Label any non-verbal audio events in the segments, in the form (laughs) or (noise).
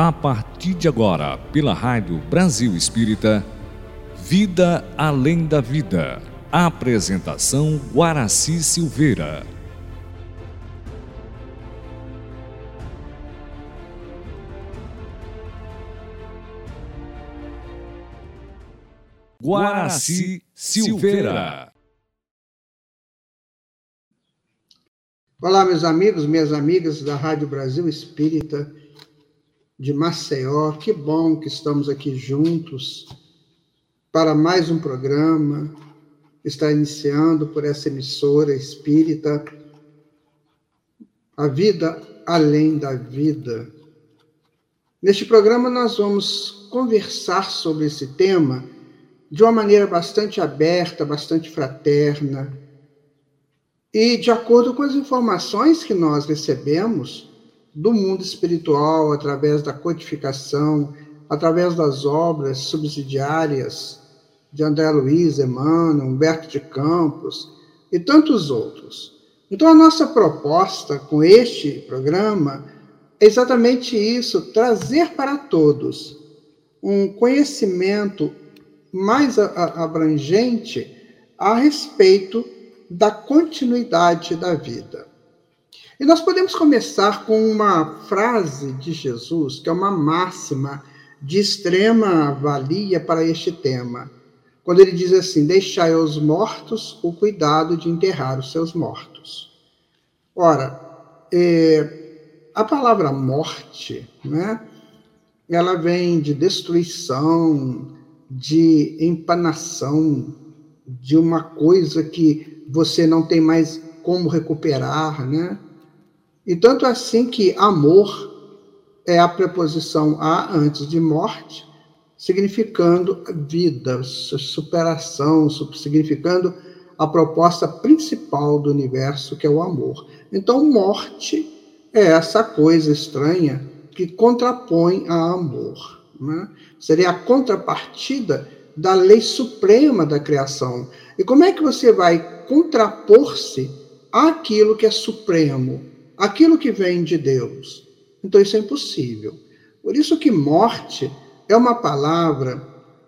A partir de agora, pela Rádio Brasil Espírita, Vida Além da Vida. Apresentação Guaraci Silveira. Guaraci Silveira. Olá, meus amigos, minhas amigas da Rádio Brasil Espírita de Maceió. Que bom que estamos aqui juntos para mais um programa está iniciando por essa emissora espírita A Vida Além da Vida. Neste programa, nós vamos conversar sobre esse tema de uma maneira bastante aberta, bastante fraterna e de acordo com as informações que nós recebemos do mundo espiritual, através da codificação, através das obras subsidiárias de André Luiz, Emmanuel, Humberto de Campos e tantos outros. Então, a nossa proposta com este programa é exatamente isso: trazer para todos um conhecimento mais abrangente a respeito da continuidade da vida. E nós podemos começar com uma frase de Jesus, que é uma máxima de extrema valia para este tema, quando ele diz assim: Deixai aos mortos o cuidado de enterrar os seus mortos. Ora, é, a palavra morte, né, ela vem de destruição, de empanação, de uma coisa que você não tem mais como recuperar, né? E tanto assim que amor é a preposição a antes de morte, significando vida, superação, significando a proposta principal do universo, que é o amor. Então, morte é essa coisa estranha que contrapõe a amor. Né? Seria a contrapartida da lei suprema da criação. E como é que você vai contrapor-se àquilo que é supremo, aquilo que vem de Deus? Então isso é impossível. Por isso que morte é uma palavra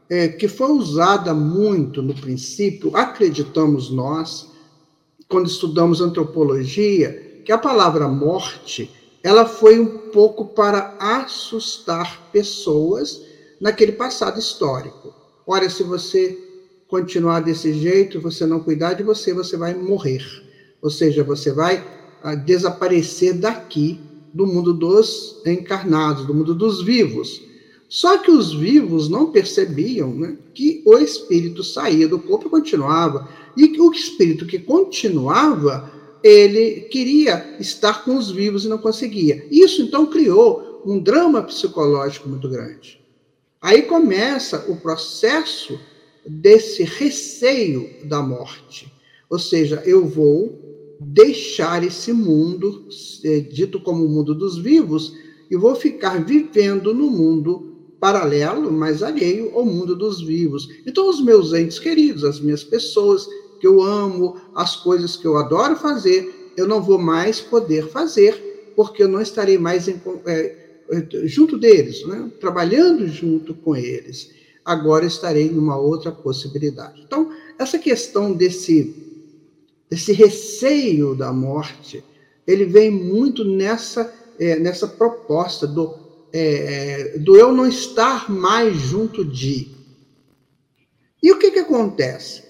é, que foi usada muito no princípio, acreditamos nós, quando estudamos antropologia, que a palavra morte ela foi um pouco para assustar pessoas naquele passado histórico. Olha, se você continuar desse jeito, você não cuidar de você, você vai morrer. Ou seja, você vai desaparecer daqui, do mundo dos encarnados, do mundo dos vivos. Só que os vivos não percebiam né, que o espírito saía do corpo e continuava. E que o espírito que continuava, ele queria estar com os vivos e não conseguia. Isso então criou um drama psicológico muito grande. Aí começa o processo desse receio da morte. Ou seja, eu vou deixar esse mundo, é, dito como o mundo dos vivos, e vou ficar vivendo no mundo paralelo, mas alheio ao mundo dos vivos. Então, os meus entes queridos, as minhas pessoas que eu amo, as coisas que eu adoro fazer, eu não vou mais poder fazer, porque eu não estarei mais em, é, junto deles, né? trabalhando junto com eles. Agora estarei numa outra possibilidade. Então, essa questão desse, desse receio da morte, ele vem muito nessa, é, nessa proposta do, é, do eu não estar mais junto de. E o que, que acontece?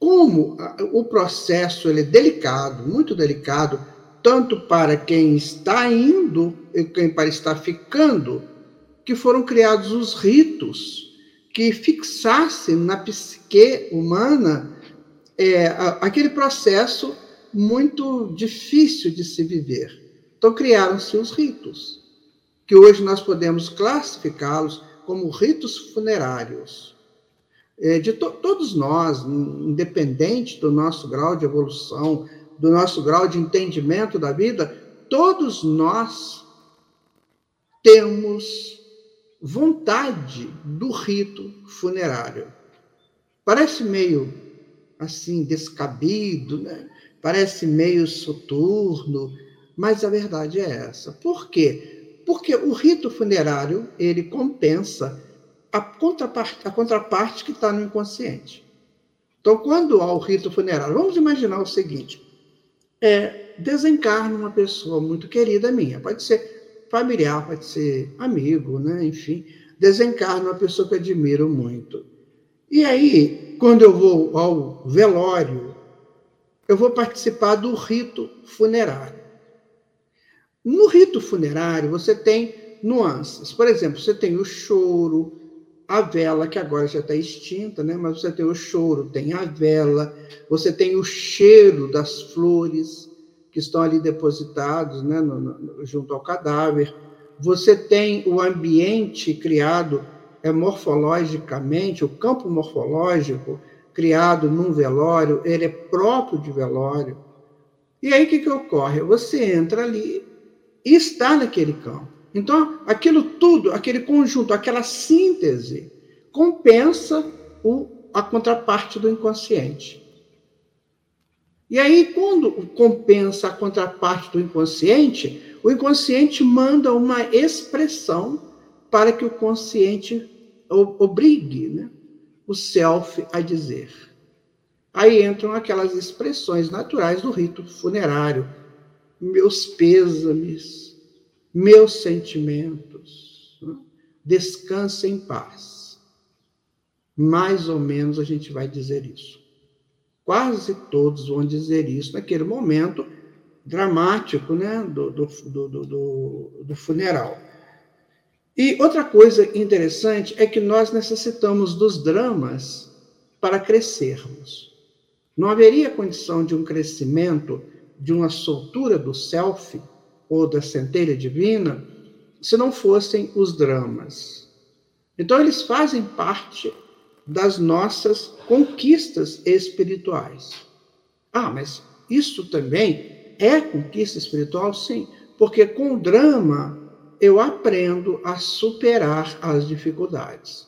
Como o processo ele é delicado, muito delicado, tanto para quem está indo e quem para está ficando, que foram criados os ritos que fixassem na psique humana é, aquele processo muito difícil de se viver. Então criaram-se os ritos, que hoje nós podemos classificá-los como ritos funerários. É, de to todos nós, independente do nosso grau de evolução, do nosso grau de entendimento da vida, todos nós temos vontade do rito funerário. Parece meio assim descabido, né? Parece meio soturno, mas a verdade é essa. Por quê? Porque o rito funerário, ele compensa a contraparte, a contraparte que está no inconsciente. Então, quando há o rito funerário, vamos imaginar o seguinte: é, desencarna uma pessoa muito querida minha, pode ser familiar, pode ser amigo, né? enfim, desencarna uma pessoa que admiro muito. E aí, quando eu vou ao velório, eu vou participar do rito funerário. No rito funerário, você tem nuances. Por exemplo, você tem o choro, a vela, que agora já está extinta, né? mas você tem o choro, tem a vela, você tem o cheiro das flores que estão ali depositados né? No, no, junto ao cadáver. Você tem o ambiente criado é, morfologicamente, o campo morfológico criado num velório, ele é próprio de velório. E aí o que, que ocorre? Você entra ali e está naquele campo. Então, aquilo tudo, aquele conjunto, aquela síntese, compensa o, a contraparte do inconsciente. E aí, quando compensa a contraparte do inconsciente, o inconsciente manda uma expressão para que o consciente obrigue né, o self a dizer. Aí entram aquelas expressões naturais do rito funerário, meus pêsames, meus sentimentos. Né? Descanse em paz. Mais ou menos a gente vai dizer isso. Quase todos vão dizer isso naquele momento dramático né, do, do, do, do, do funeral. E outra coisa interessante é que nós necessitamos dos dramas para crescermos. Não haveria condição de um crescimento de uma soltura do self ou da centelha divina se não fossem os dramas. Então, eles fazem parte das nossas conquistas espirituais. Ah, mas isso também é conquista espiritual? Sim, porque com o drama eu aprendo a superar as dificuldades.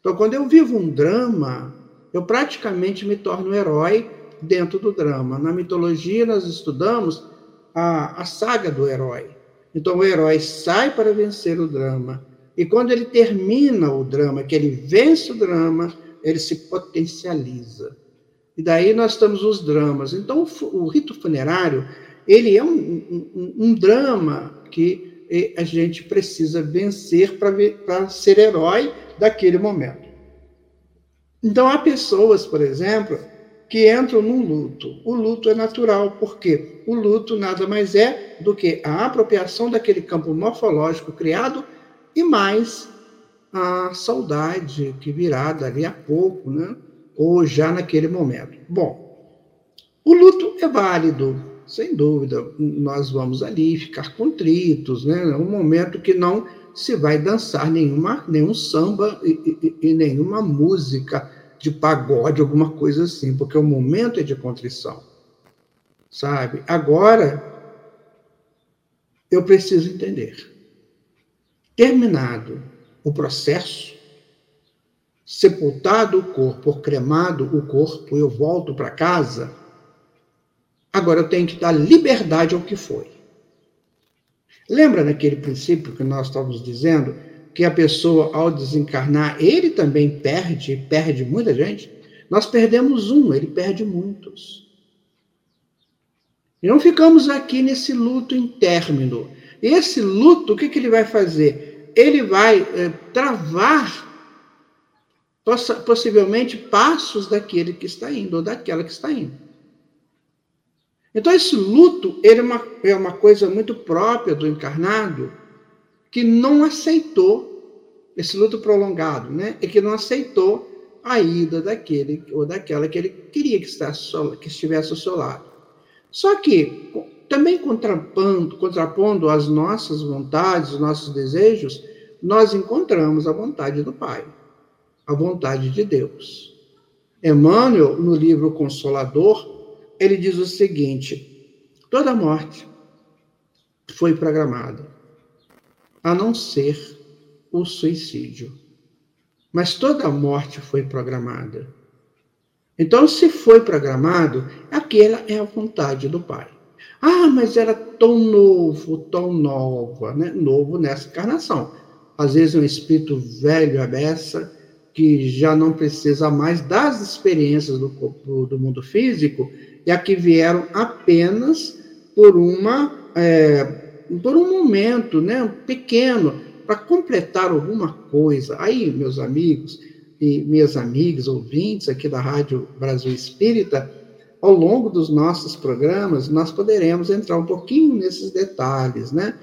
Então, quando eu vivo um drama, eu praticamente me torno um herói dentro do drama. Na mitologia, nós estudamos a, a saga do herói. Então, o herói sai para vencer o drama. E quando ele termina o drama, que ele vence o drama, ele se potencializa. E daí nós temos os dramas. Então, o rito funerário, ele é um, um, um drama que a gente precisa vencer para ser herói daquele momento. Então, há pessoas, por exemplo, que entram num luto. O luto é natural, porque o luto nada mais é do que a apropriação daquele campo morfológico criado e mais a saudade que virá dali a pouco, né? ou já naquele momento. Bom, o luto é válido, sem dúvida. Nós vamos ali ficar contritos, né? É um momento que não se vai dançar nenhuma, nenhum samba e, e, e nenhuma música de pagode, alguma coisa assim, porque o momento é de contrição. Sabe? Agora, eu preciso entender. Terminado o processo, sepultado o corpo, cremado o corpo, eu volto para casa. Agora eu tenho que dar liberdade ao que foi. Lembra daquele princípio que nós estávamos dizendo que a pessoa, ao desencarnar, ele também perde, perde muita gente. Nós perdemos um, ele perde muitos. E não ficamos aqui nesse luto interno. Esse luto, o que, que ele vai fazer? Ele vai é, travar possivelmente passos daquele que está indo, ou daquela que está indo. Então, esse luto ele é, uma, é uma coisa muito própria do encarnado, que não aceitou esse luto prolongado, né? E que não aceitou a ida daquele ou daquela que ele queria que, estivesse ao seu lado. Só que, também contrapondo, contrapondo as nossas vontades, os nossos desejos, nós encontramos a vontade do Pai, a vontade de Deus. Emmanuel, no livro Consolador, ele diz o seguinte: toda morte foi programada a não ser o suicídio. Mas toda morte foi programada. Então, se foi programado, aquela é a vontade do Pai. Ah, mas era tão novo, tão nova, né? Novo nessa encarnação. Às vezes um espírito velho, a beça, que já não precisa mais das experiências do, do mundo físico, e a que vieram apenas por uma é, por um momento, né, pequeno, para completar alguma coisa. Aí, meus amigos e minhas amigas, ouvintes aqui da Rádio Brasil Espírita, ao longo dos nossos programas, nós poderemos entrar um pouquinho nesses detalhes, né?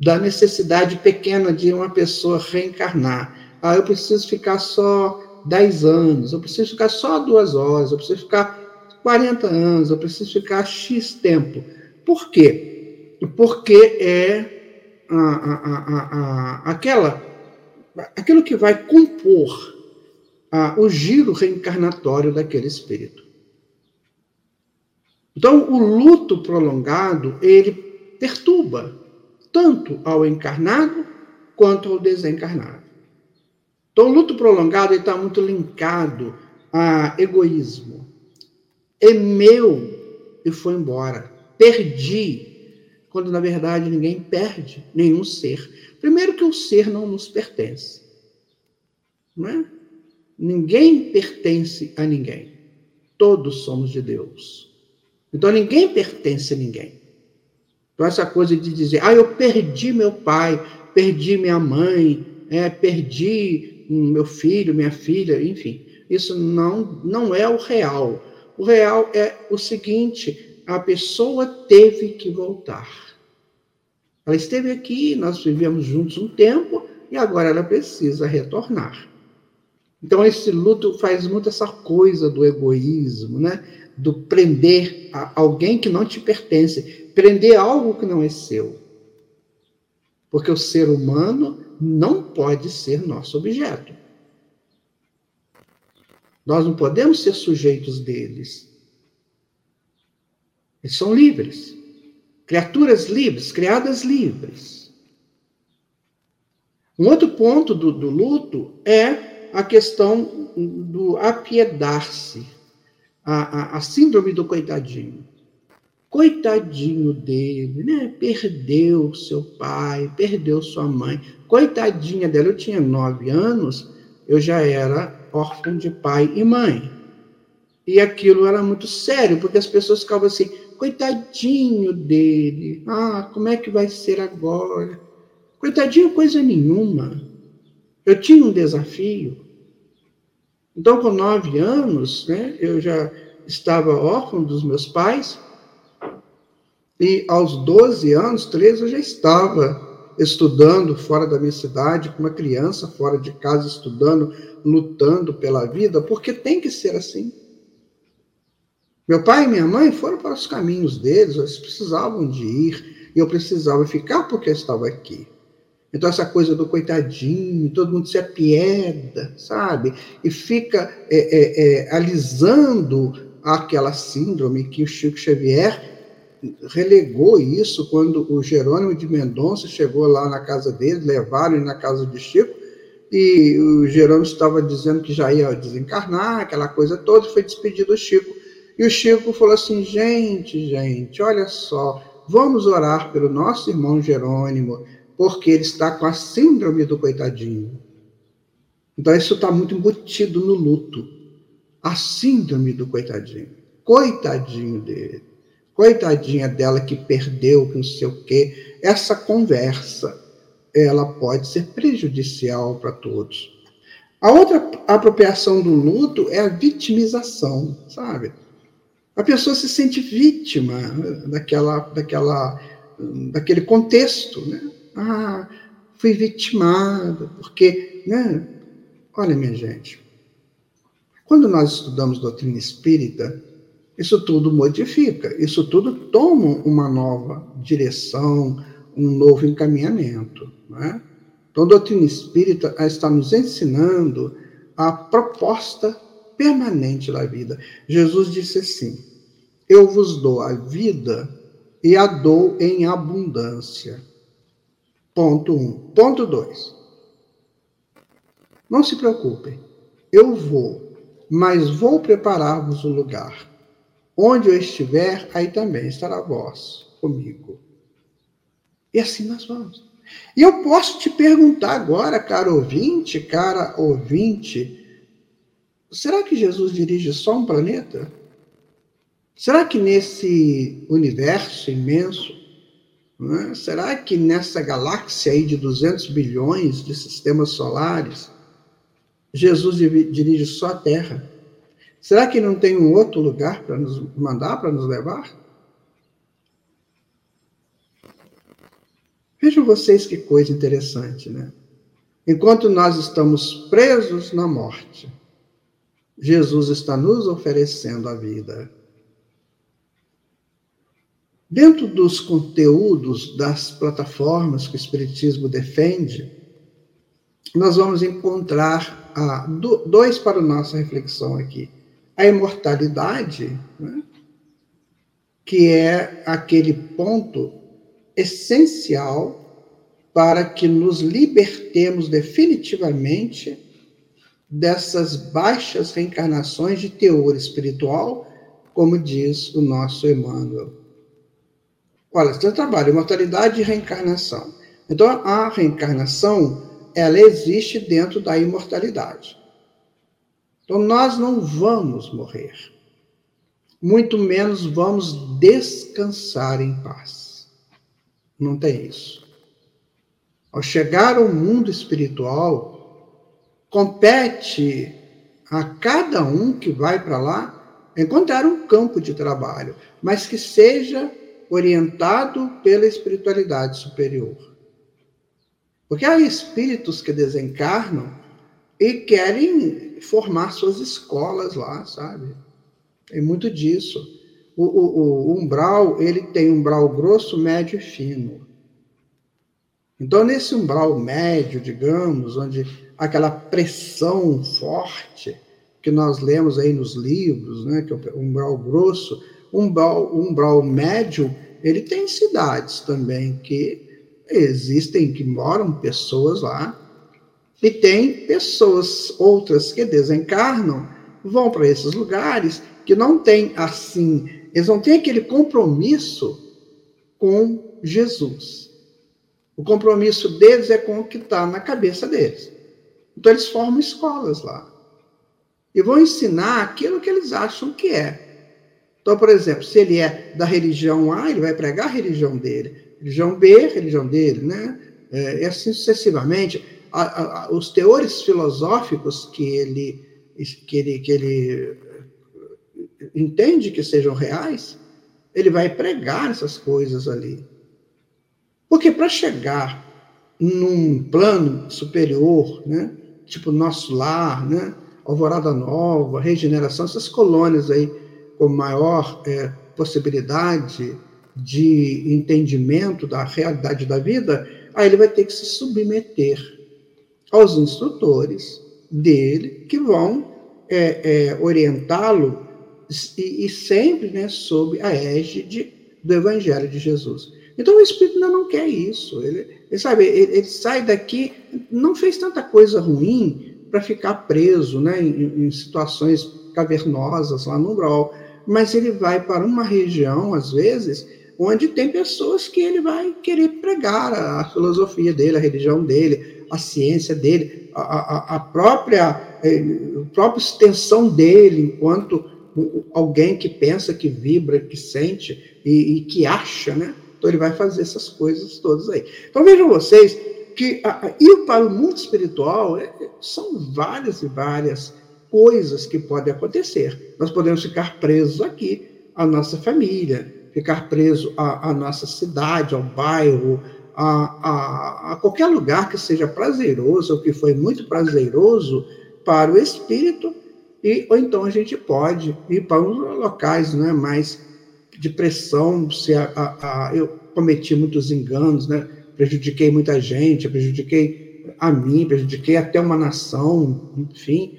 Da necessidade pequena de uma pessoa reencarnar. Ah, eu preciso ficar só 10 anos, eu preciso ficar só duas horas, eu preciso ficar 40 anos, eu preciso ficar X tempo. Por quê? Porque é a, a, a, aquela, aquilo que vai compor o giro reencarnatório daquele espírito. Então, o luto prolongado, ele perturba tanto ao encarnado quanto ao desencarnado. Então, o luto prolongado está muito linkado a egoísmo. É meu e foi embora. Perdi, quando na verdade ninguém perde nenhum ser. Primeiro que o ser não nos pertence. Não é? Ninguém pertence a ninguém. Todos somos de Deus. Então ninguém pertence a ninguém. Então essa coisa de dizer, ah, eu perdi meu pai, perdi minha mãe, é, perdi meu filho, minha filha, enfim. Isso não, não é o real. O real é o seguinte: a pessoa teve que voltar. Ela esteve aqui, nós vivemos juntos um tempo e agora ela precisa retornar. Então, esse luto faz muito essa coisa do egoísmo, né? do prender alguém que não te pertence, prender algo que não é seu. Porque o ser humano não pode ser nosso objeto. Nós não podemos ser sujeitos deles. Eles são livres. Criaturas livres, criadas livres. Um outro ponto do, do luto é a questão do apiedar-se, a, a, a síndrome do coitadinho coitadinho dele, né? Perdeu seu pai, perdeu sua mãe. Coitadinha dela, eu tinha nove anos, eu já era órfão de pai e mãe. E aquilo era muito sério, porque as pessoas ficavam assim, coitadinho dele, ah, como é que vai ser agora? Coitadinho, coisa nenhuma. Eu tinha um desafio. Então, com nove anos, né, eu já estava órfão dos meus pais, e aos 12 anos, 13, eu já estava estudando fora da minha cidade, com uma criança fora de casa, estudando, lutando pela vida, porque tem que ser assim. Meu pai e minha mãe foram para os caminhos deles, eles precisavam de ir, e eu precisava ficar porque eu estava aqui. Então, essa coisa do coitadinho, todo mundo se apieda, sabe? E fica é, é, é, alisando aquela síndrome que o Chico Xavier relegou isso quando o Jerônimo de Mendonça chegou lá na casa dele, levaram ele na casa de Chico, e o Jerônimo estava dizendo que já ia desencarnar, aquela coisa toda, foi despedido do Chico. E o Chico falou assim: gente, gente, olha só, vamos orar pelo nosso irmão Jerônimo, porque ele está com a síndrome do coitadinho. Então, isso está muito embutido no luto. A síndrome do coitadinho. Coitadinho dele. Coitadinha dela que perdeu, que não sei o quê. Essa conversa, ela pode ser prejudicial para todos. A outra apropriação do luto é a vitimização, sabe? A pessoa se sente vítima daquela, daquela, daquele contexto, né? Ah, fui vitimada, porque, né? Olha, minha gente, quando nós estudamos doutrina espírita, isso tudo modifica, isso tudo toma uma nova direção, um novo encaminhamento. Né? Então, a doutrina espírita está nos ensinando a proposta permanente da vida. Jesus disse assim: Eu vos dou a vida e a dou em abundância. Ponto 1. Um. Ponto 2. Não se preocupem, eu vou, mas vou preparar-vos o lugar. Onde eu estiver, aí também estará vós comigo. E assim nós vamos. E eu posso te perguntar agora, cara ouvinte, cara ouvinte, será que Jesus dirige só um planeta? Será que nesse universo imenso, né, será que nessa galáxia aí de 200 bilhões de sistemas solares, Jesus dirige só a Terra? Será que não tem um outro lugar para nos mandar, para nos levar? Vejam vocês que coisa interessante, né? Enquanto nós estamos presos na morte, Jesus está nos oferecendo a vida. Dentro dos conteúdos das plataformas que o Espiritismo defende, nós vamos encontrar ah, dois para a nossa reflexão aqui a imortalidade, né? que é aquele ponto essencial para que nos libertemos definitivamente dessas baixas reencarnações de teor espiritual, como diz o nosso Emmanuel. Olha, você trabalha imortalidade e reencarnação. Então, a reencarnação, ela existe dentro da imortalidade. Então, nós não vamos morrer, muito menos vamos descansar em paz. Não tem isso. Ao chegar ao mundo espiritual, compete a cada um que vai para lá encontrar um campo de trabalho, mas que seja orientado pela espiritualidade superior. Porque há espíritos que desencarnam e querem formar suas escolas lá, sabe? Tem muito disso. O, o, o umbral, ele tem umbral grosso, médio e fino. Então, nesse umbral médio, digamos, onde aquela pressão forte que nós lemos aí nos livros, né, que é o umbral grosso, umbral, umbral médio, ele tem cidades também que existem, que moram pessoas lá, e tem pessoas outras que desencarnam, vão para esses lugares que não têm assim, eles não têm aquele compromisso com Jesus. O compromisso deles é com o que está na cabeça deles. Então eles formam escolas lá. E vão ensinar aquilo que eles acham que é. Então, por exemplo, se ele é da religião A, ele vai pregar a religião dele. Religião B, religião dele, né? É, e assim sucessivamente a, a, os teores filosóficos que ele, que, ele, que ele entende que sejam reais, ele vai pregar essas coisas ali. Porque para chegar num plano superior, né, tipo nosso lar, né, Alvorada Nova, Regeneração, essas colônias aí com maior é, possibilidade de entendimento da realidade da vida, aí ele vai ter que se submeter aos instrutores dele, que vão é, é, orientá-lo e, e, sempre né, sob a égide do Evangelho de Jesus. Então o Espírito ainda não quer isso. Ele, ele sabe, ele, ele, sai daqui, não fez tanta coisa ruim para ficar preso né, em, em situações cavernosas lá no Umbral, mas ele vai para uma região, às vezes, onde tem pessoas que ele vai querer pregar a filosofia dele, a religião dele, a ciência dele, a, a, a própria, eh, a própria extensão dele enquanto alguém que pensa, que vibra, que sente e, e, que acha, né? Então ele vai fazer essas coisas todas aí. Então vejam vocês que ir para o mundo espiritual é, são várias e várias coisas que podem acontecer. Nós podemos ficar presos aqui à nossa família, ficar preso à nossa cidade, ao bairro, a, a, a qualquer lugar que seja prazeroso, ou que foi muito prazeroso para o espírito, e, ou então a gente pode ir para uns locais né, mais de pressão, se a, a, a, eu cometi muitos enganos, né, prejudiquei muita gente, prejudiquei a mim, prejudiquei até uma nação, enfim,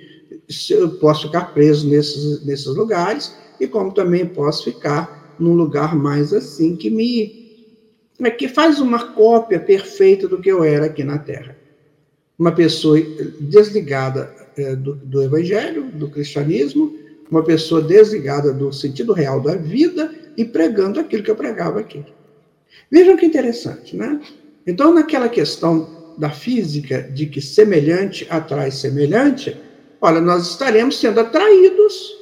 eu posso ficar preso nesses, nesses lugares, e como também posso ficar num lugar mais assim que me é que faz uma cópia perfeita do que eu era aqui na Terra. Uma pessoa desligada é, do, do, Evangelho, do cristianismo, uma pessoa desligada do sentido real da vida e pregando aquilo que eu pregava aqui. Vejam que interessante, né? Então, naquela questão da física, de que semelhante atrai semelhante, olha, nós estaremos sendo atraídos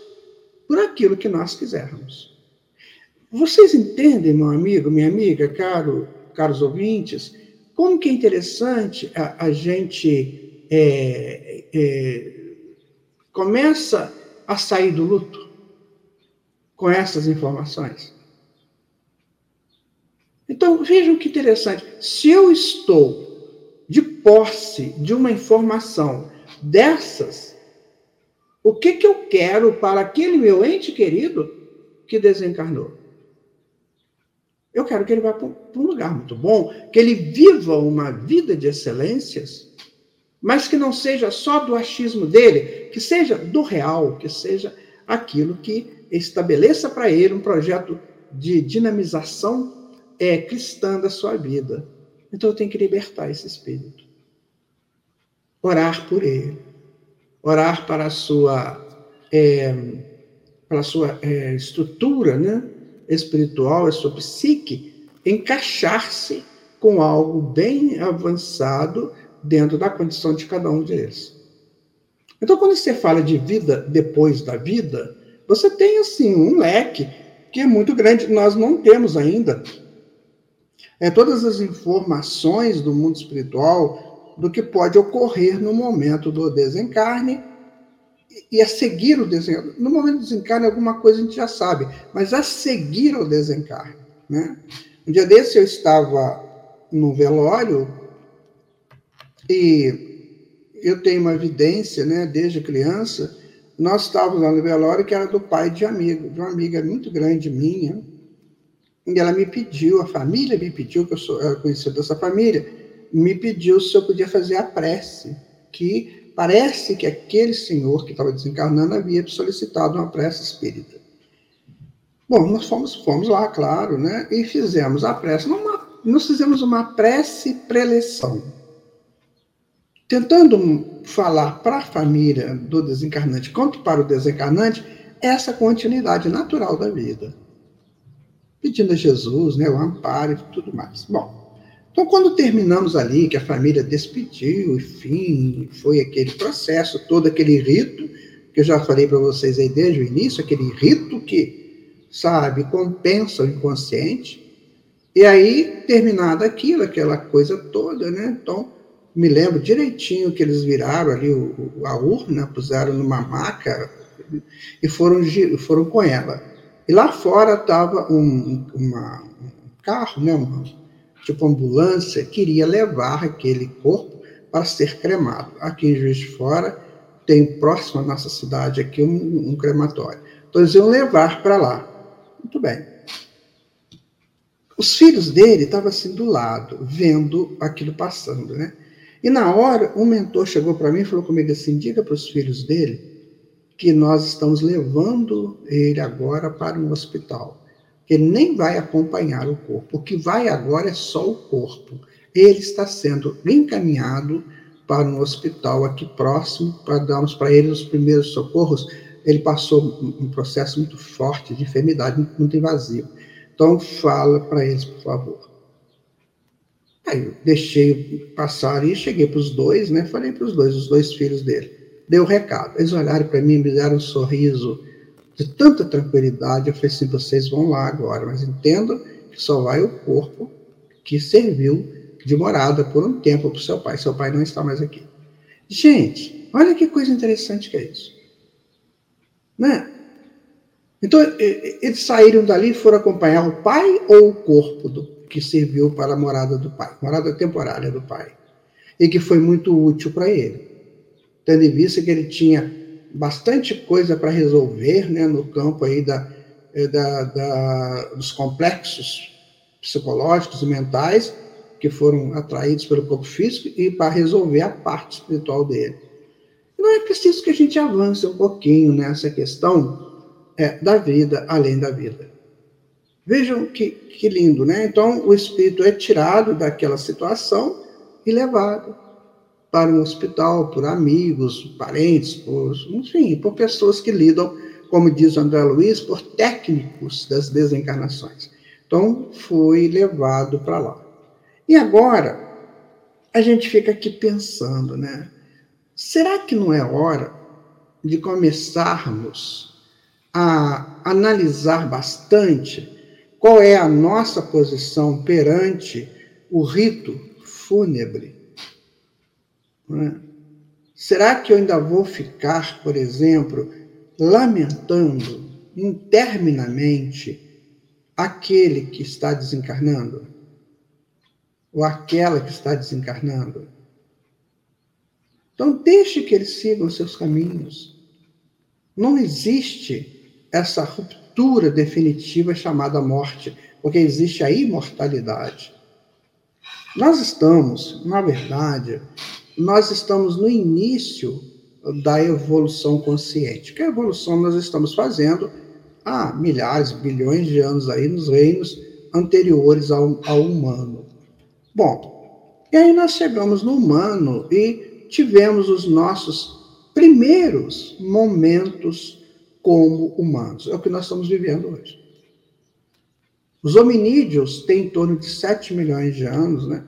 por aquilo que nós quisermos. Vocês entendem, meu amigo, minha amiga, caro, caros ouvintes, como que é interessante a, a gente é, é, começa a sair do luto com essas informações? Então, vejam que interessante. Se eu estou de posse de uma informação dessas, o que, que eu quero para aquele meu ente querido que desencarnou? Eu quero que ele vá para um lugar muito bom, que ele viva uma vida de excelências, mas que não seja só do achismo dele, que seja do real, que seja aquilo que estabeleça para ele um projeto de dinamização é cristã da sua vida. Então eu tenho que libertar esse espírito. Orar por ele. Orar para a sua, é, para a sua é, estrutura né, espiritual, a sua psique, encaixar-se com algo bem avançado dentro da condição de cada um deles. Então, quando você fala de vida depois da vida, você tem assim um leque que é muito grande. Nós não temos ainda é, todas as informações do mundo espiritual do que pode ocorrer no momento do desencarne e a seguir o desencarne. No momento do desencarne, alguma coisa a gente já sabe, mas a seguir o desencarne. Né? Um dia desse eu estava no velório e eu tenho uma evidência, né, desde criança, nós estávamos lá no velório que era do pai de amigo, de uma amiga muito grande minha, e ela me pediu, a família me pediu, que eu sou eu conhecida dessa família, me pediu se eu podia fazer a prece, que parece que aquele senhor que estava desencarnando havia solicitado uma prece espírita. Bom, nós fomos, fomos lá, claro, né? E fizemos a prece. Numa, nós fizemos uma prece preleção. Tentando falar para a família do desencarnante quanto para o desencarnante essa continuidade natural da vida pedindo a Jesus, né, o amparo e tudo mais. Bom, então quando terminamos ali, que a família despediu, enfim, foi aquele processo, todo aquele rito, que eu já falei para vocês aí desde o início, aquele rito que, sabe, compensa o inconsciente, e aí, terminado aquilo, aquela coisa toda, né, então, me lembro direitinho que eles viraram ali a urna, puseram numa maca e foram, foram com ela. E lá fora estava um, uma, um carro, né, uma, tipo ambulância, que iria levar aquele corpo para ser cremado. Aqui em Juiz de Fora tem próximo à nossa cidade aqui um, um crematório. Então eles iam levar para lá. Muito bem. Os filhos dele estavam assim do lado, vendo aquilo passando, né? E na hora, um mentor chegou para mim e falou comigo assim: diga para os filhos dele que nós estamos levando ele agora para um hospital. Ele nem vai acompanhar o corpo. O que vai agora é só o corpo. Ele está sendo encaminhado para um hospital aqui próximo para darmos para ele os primeiros socorros. Ele passou um processo muito forte de enfermidade, muito invasivo. Então, fala para eles, por favor. Aí eu deixei passar e cheguei para os dois, né? Falei para os dois, os dois filhos dele deu o recado. Eles olharam para mim, me deram um sorriso de tanta tranquilidade. Eu falei assim: vocês vão lá agora, mas entendam que só vai o corpo que serviu de morada por um tempo para o seu pai. Seu pai não está mais aqui. Gente, olha que coisa interessante que é isso. Né? Então, eles saíram dali e foram acompanhar o pai ou o corpo do, que serviu para a morada do pai, morada temporária do pai, e que foi muito útil para ele tendo em vista que ele tinha bastante coisa para resolver né, no campo aí da, eh, da, da, dos complexos psicológicos e mentais que foram atraídos pelo corpo físico e para resolver a parte espiritual dele. Não é preciso que a gente avance um pouquinho nessa questão é, da vida além da vida. Vejam que, que lindo, né? Então, o espírito é tirado daquela situação e levado para um hospital, por amigos, parentes, por, enfim, por pessoas que lidam como diz André Luiz, por técnicos das desencarnações. Então, foi levado para lá. E agora, a gente fica aqui pensando, né? Será que não é hora de começarmos a analisar bastante qual é a nossa posição perante o rito fúnebre? É? Será que eu ainda vou ficar, por exemplo, lamentando interminamente aquele que está desencarnando? Ou aquela que está desencarnando? Então, deixe que eles sigam seus caminhos. Não existe essa ruptura definitiva chamada morte, porque existe a imortalidade. Nós estamos, na verdade, nós estamos no início da evolução consciente. Que evolução nós estamos fazendo há milhares, bilhões de anos aí nos reinos anteriores ao, ao humano. Bom, e aí nós chegamos no humano e tivemos os nossos primeiros momentos como humanos. É o que nós estamos vivendo hoje. Os hominídeos têm em torno de 7 milhões de anos, né?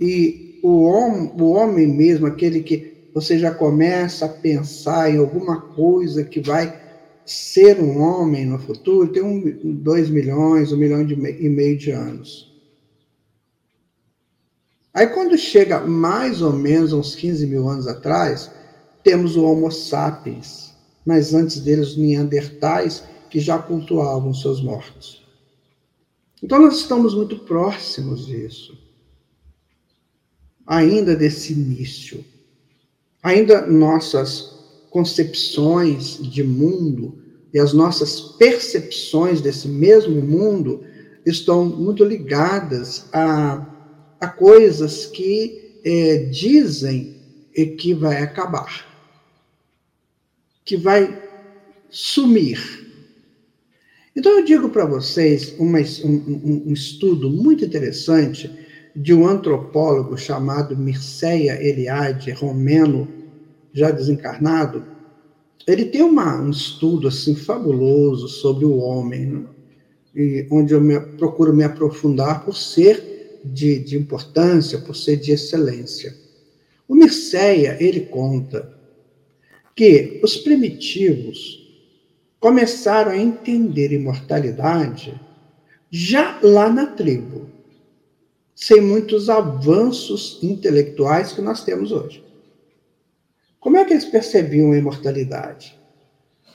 E o homem, o homem mesmo, aquele que você já começa a pensar em alguma coisa que vai ser um homem no futuro, tem um, dois milhões, um milhão de, e meio de anos. Aí, quando chega mais ou menos uns 15 mil anos atrás, temos o Homo sapiens, mas antes deles, os Neandertais, que já cultuavam seus mortos. Então, nós estamos muito próximos disso, ainda desse início. Ainda nossas concepções de mundo e as nossas percepções desse mesmo mundo estão muito ligadas a a coisas que é, dizem que vai acabar, que vai sumir. Então eu digo para vocês uma, um, um, estudo muito interessante de um antropólogo chamado Mircea Eliade, romeno, já desencarnado. Ele tem uma, um estudo assim fabuloso sobre o homem, né? e onde eu me, procuro me aprofundar por ser de, de importância, por ser de excelência. O Mirceia, ele conta que os primitivos começaram a entender imortalidade já lá na tribo, sem muitos avanços intelectuais que nós temos hoje. Como é que eles percebiam a imortalidade?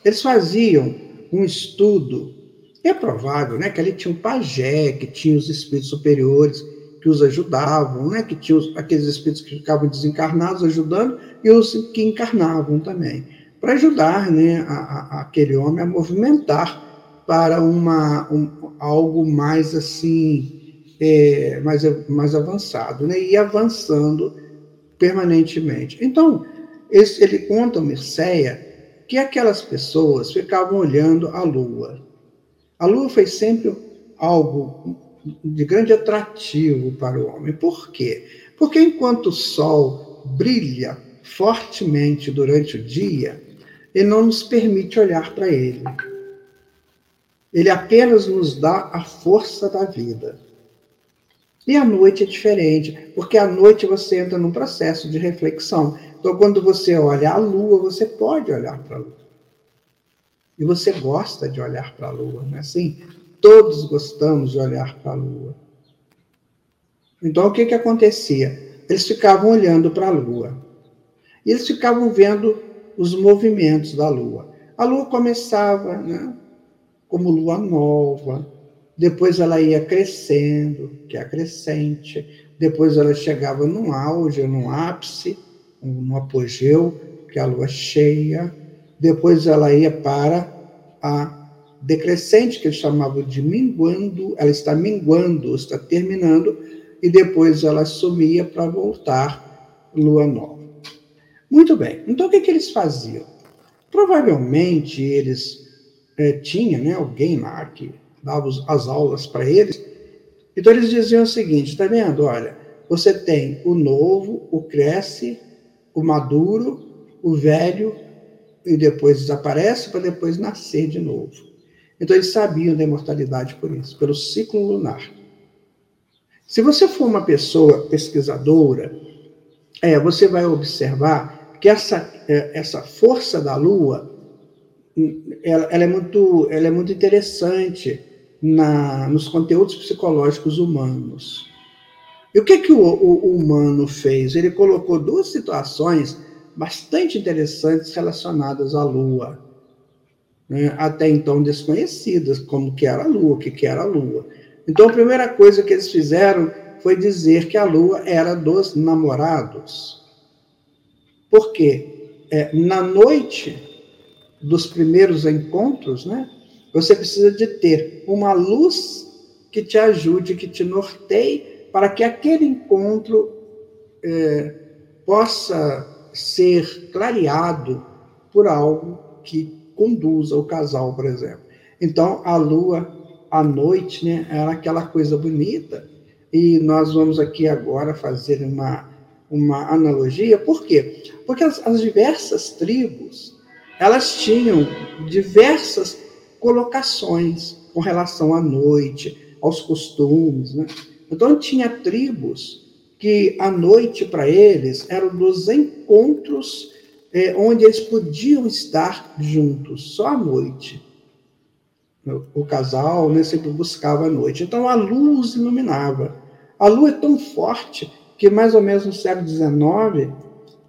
Eles faziam um estudo, é provável né, que ali tinha um pajé, que tinha os espíritos superiores, que os ajudavam, né? que tinham aqueles espíritos que ficavam desencarnados ajudando e os que encarnavam também, para ajudar né, a, a, aquele homem a movimentar para uma, um, algo mais assim, é, mais, mais avançado, né? e avançando permanentemente. Então, esse, ele conta, o Mirceia, que aquelas pessoas ficavam olhando a Lua. A Lua foi sempre algo de grande atrativo para o homem. Por quê? Porque enquanto o sol brilha fortemente durante o dia, ele não nos permite olhar para ele. Ele apenas nos dá a força da vida. E a noite é diferente, porque à noite você entra num processo de reflexão. Então, quando você olha a lua, você pode olhar para a lua. E você gosta de olhar para a lua, não é assim? Todos gostamos de olhar para a lua. Então, o que, que acontecia? Eles ficavam olhando para a lua. E eles ficavam vendo os movimentos da lua. A lua começava né, como lua nova, depois ela ia crescendo, que é a crescente, depois ela chegava num auge, num ápice, no apogeu, que é a lua cheia, depois ela ia para a decrescente, que eles chamavam de minguando, ela está minguando, está terminando, e depois ela sumia para voltar lua nova. Muito bem, então o que, que eles faziam? Provavelmente eles é, tinham né, alguém lá que dava as aulas para eles, então eles diziam o seguinte: está vendo? Olha, você tem o novo, o cresce, o maduro, o velho e depois desaparece para depois nascer de novo. Então eles sabiam da imortalidade por isso, pelo ciclo lunar. Se você for uma pessoa pesquisadora, é, você vai observar que essa, é, essa força da Lua ela, ela, é, muito, ela é muito interessante na, nos conteúdos psicológicos humanos. E o que, que o, o, o humano fez? Ele colocou duas situações bastante interessantes relacionadas à Lua, né? até então desconhecidas, como que era a Lua, o que, que era a Lua. Então, a primeira coisa que eles fizeram foi dizer que a Lua era dos namorados. Por quê? É, na noite dos primeiros encontros, né, você precisa de ter uma luz que te ajude, que te norteie, para que aquele encontro é, possa ser clareado por algo que conduza o casal, por exemplo. Então, a lua à noite, né, era aquela coisa bonita, e nós vamos aqui agora fazer uma, uma analogia, por quê? Porque as, as diversas tribos, elas tinham diversas colocações com relação à noite, aos costumes, né? Então, tinha tribos que a noite para eles era dos encontros é, onde eles podiam estar juntos, só à noite. O casal né, sempre buscava a noite. Então a luz iluminava. A lua é tão forte que, mais ou menos no século XIX,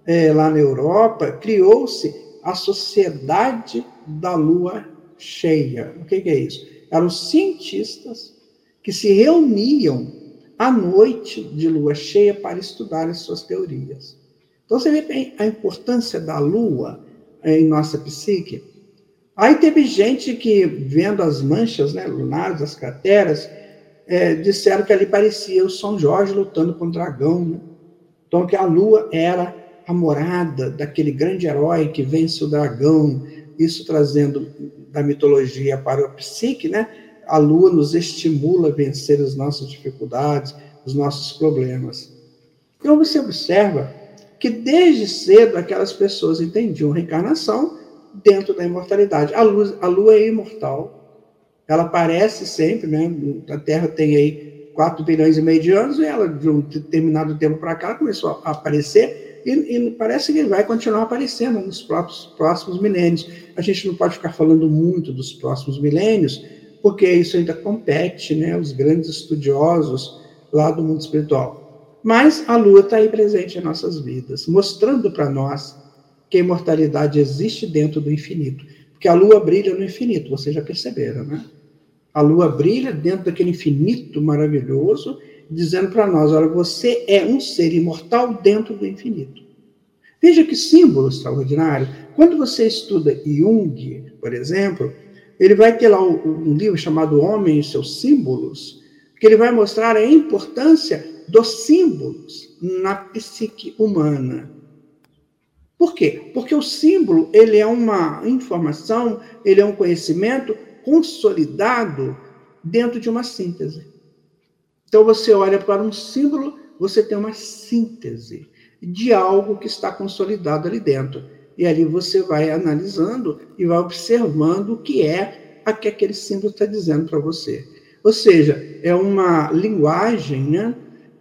é, lá na Europa, criou-se a Sociedade da Lua Cheia. O que, que é isso? Eram cientistas que se reuniam à noite de lua cheia para estudar as suas teorias. Então você vê a importância da lua em nossa psique. Aí teve gente que, vendo as manchas né, lunares, as crateras, é, disseram que ali parecia o São Jorge lutando com o dragão. Né? Então, que a lua era a morada daquele grande herói que vence o dragão, isso trazendo da mitologia para a psique, né? a lua nos estimula a vencer as nossas dificuldades, os nossos problemas. Então você observa que desde cedo aquelas pessoas entendiam reencarnação dentro da imortalidade. A, luz, a lua é imortal, ela aparece sempre, né? A Terra tem aí 4 bilhões e meio de anos, e ela, de um determinado tempo para cá, começou a aparecer, e, e, parece que vai continuar aparecendo nos próprios, próximos milênios. A gente não pode ficar falando muito dos próximos milênios, porque isso ainda compete né, os grandes estudiosos lá do mundo espiritual. Mas a Lua está aí presente em nossas vidas, mostrando para nós que a imortalidade existe dentro do infinito. Porque a Lua brilha no infinito, vocês já perceberam, né? A Lua brilha dentro daquele infinito maravilhoso, dizendo para nós: olha, você é um ser imortal dentro do infinito. Veja que símbolo extraordinário. Quando você estuda Jung, por exemplo, ele vai ter lá um, um livro chamado Homem e seus Símbolos, que ele vai mostrar a importância dos símbolos na psique humana. Por quê? Porque o símbolo ele é uma informação, ele é um conhecimento consolidado dentro de uma síntese. Então você olha para um símbolo, você tem uma síntese de algo que está consolidado ali dentro. E ali você vai analisando e vai observando o que é a que aquele símbolo está dizendo para você. Ou seja, é uma linguagem né,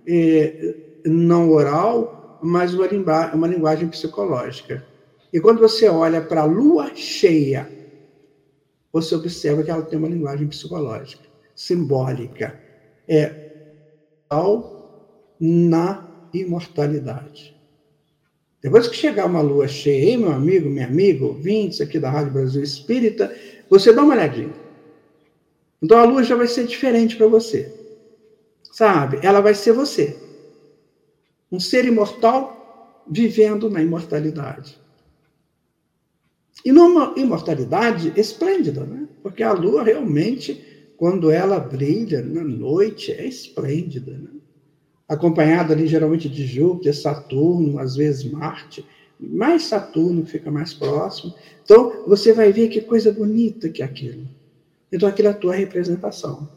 é, não oral, mas uma, uma linguagem psicológica. E quando você olha para a lua cheia, você observa que ela tem uma linguagem psicológica, simbólica. É na imortalidade. Depois que chegar uma lua cheia, hein, meu amigo, minha amiga, ouvintes aqui da Rádio Brasil Espírita, você dá uma olhadinha. Então a lua já vai ser diferente para você. Sabe? Ela vai ser você. Um ser imortal vivendo na imortalidade. E numa imortalidade esplêndida, né? Porque a lua realmente, quando ela brilha na noite, é esplêndida, né? acompanhado ali geralmente de Júpiter, Saturno, às vezes Marte, mais Saturno fica mais próximo. Então, você vai ver que coisa bonita que é aquilo. Então, aquilo é a tua representação.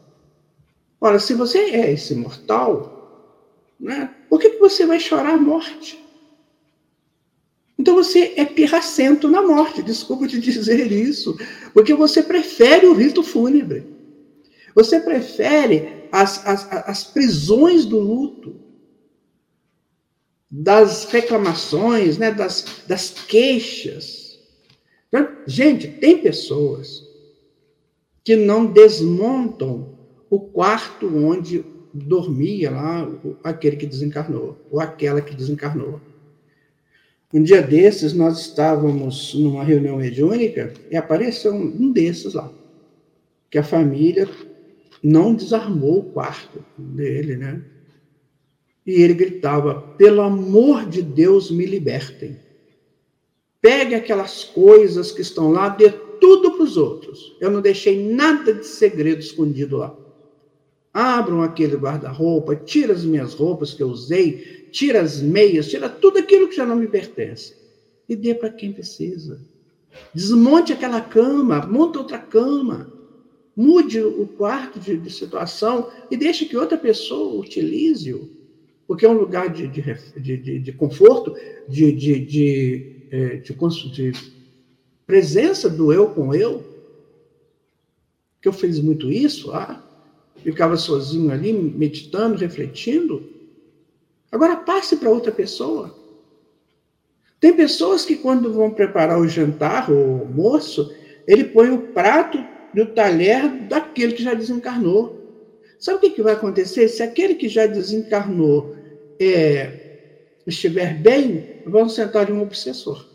Ora, se você é esse mortal, né, por que, que você vai chorar a morte? Então você é pirracento na morte, desculpa te (laughs) dizer isso, porque você prefere o rito fúnebre. Você prefere as, as, as prisões do luto, das reclamações, né, das, das queixas. Gente, tem pessoas que não desmontam o quarto onde dormia lá aquele que desencarnou, ou aquela que desencarnou. Um dia desses, nós estávamos numa reunião mediúnica e apareceu um desses lá, que a família não desarmou o quarto dele, né? E ele gritava: pelo amor de Deus, me libertem. Pegue aquelas coisas que estão lá, dê tudo para os outros. Eu não deixei nada de segredo escondido lá. Abram aquele guarda-roupa, tira as minhas roupas que eu usei, tira as meias, tira tudo aquilo que já não me pertence e dê para quem precisa. Desmonte aquela cama, monta outra cama, mude o quarto de, de situação e deixe que outra pessoa utilize-o, porque é um lugar de, de, de, conforto, de, é, de presença do eu com eu. Que eu fiz muito isso, ah, ficava sozinho ali, meditando, refletindo. Agora passe para outra pessoa. Tem pessoas que, quando vão preparar o jantar, o almoço, ele põe o prato e o talher daquele que já desencarnou. Sabe o que, que vai acontecer? Se aquele que já desencarnou é, estiver bem, vão sentar em um obsessor.